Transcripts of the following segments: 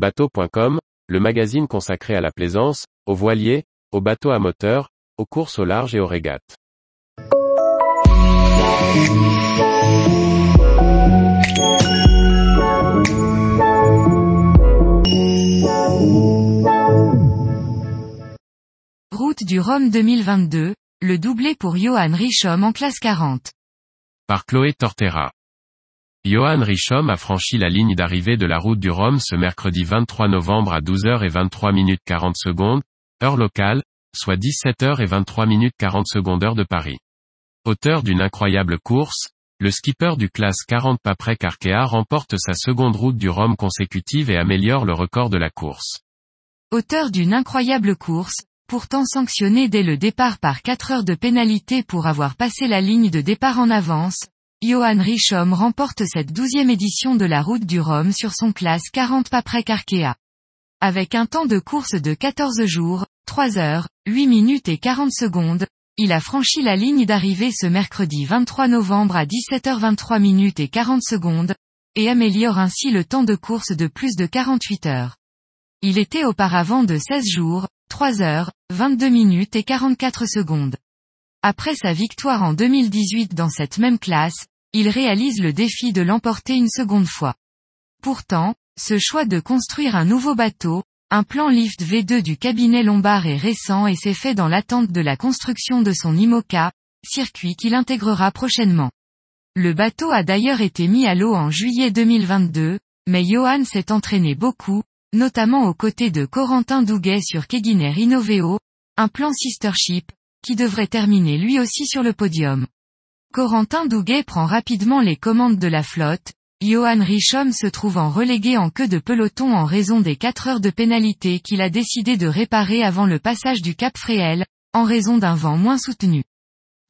Bateau.com, le magazine consacré à la plaisance, aux voiliers, aux bateaux à moteur, aux courses au large et aux régates. Route du Rhum 2022, le doublé pour Johan Richomme en classe 40. Par Chloé Tortera. Johan Richomme a franchi la ligne d'arrivée de la route du Rhum ce mercredi 23 novembre à 12h et 23 minutes 40 secondes, heure locale, soit 17h et 23 minutes 40 secondes heure de Paris. Auteur d'une incroyable course, le skipper du classe 40 Paprec Arkea remporte sa seconde route du Rhum consécutive et améliore le record de la course. Auteur d'une incroyable course, pourtant sanctionné dès le départ par 4 heures de pénalité pour avoir passé la ligne de départ en avance, Johan Richomme remporte cette douzième édition de la route du Rhum sur son classe 40 Paprec Arkea. Avec un temps de course de 14 jours, 3 heures, 8 minutes et 40 secondes, il a franchi la ligne d'arrivée ce mercredi 23 novembre à 17h23 minutes et 40 secondes, et améliore ainsi le temps de course de plus de 48 heures. Il était auparavant de 16 jours, 3 heures, 22 minutes et 44 secondes. Après sa victoire en 2018 dans cette même classe, il réalise le défi de l'emporter une seconde fois. Pourtant, ce choix de construire un nouveau bateau, un plan lift V2 du cabinet Lombard est récent et s'est fait dans l'attente de la construction de son IMOCA, circuit qu'il intégrera prochainement. Le bateau a d'ailleurs été mis à l'eau en juillet 2022, mais Johan s'est entraîné beaucoup, notamment aux côtés de Corentin Douguet sur Keguiner Innoveo, un plan sister ship, qui devrait terminer lui aussi sur le podium. Corentin Douguet prend rapidement les commandes de la flotte, Johan Richomme se trouvant relégué en queue de peloton en raison des 4 heures de pénalité qu'il a décidé de réparer avant le passage du Cap Fréhel, en raison d'un vent moins soutenu.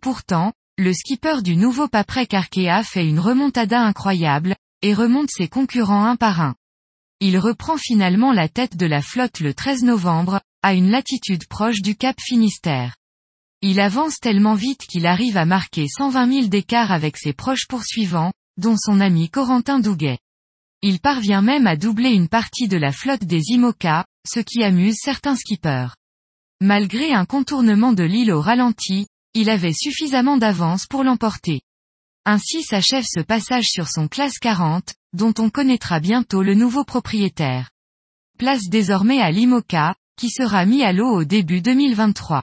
Pourtant, le skipper du nouveau Paprec Arkea fait une remontada incroyable, et remonte ses concurrents un par un. Il reprend finalement la tête de la flotte le 13 novembre, à une latitude proche du Cap Finistère. Il avance tellement vite qu'il arrive à marquer 120 000 d'écart avec ses proches poursuivants, dont son ami Corentin Douguet. Il parvient même à doubler une partie de la flotte des IMOCA, ce qui amuse certains skippers. Malgré un contournement de l'île au ralenti, il avait suffisamment d'avance pour l'emporter. Ainsi s'achève ce passage sur son classe 40, dont on connaîtra bientôt le nouveau propriétaire. Place désormais à l'IMOCA, qui sera mis à l'eau au début 2023.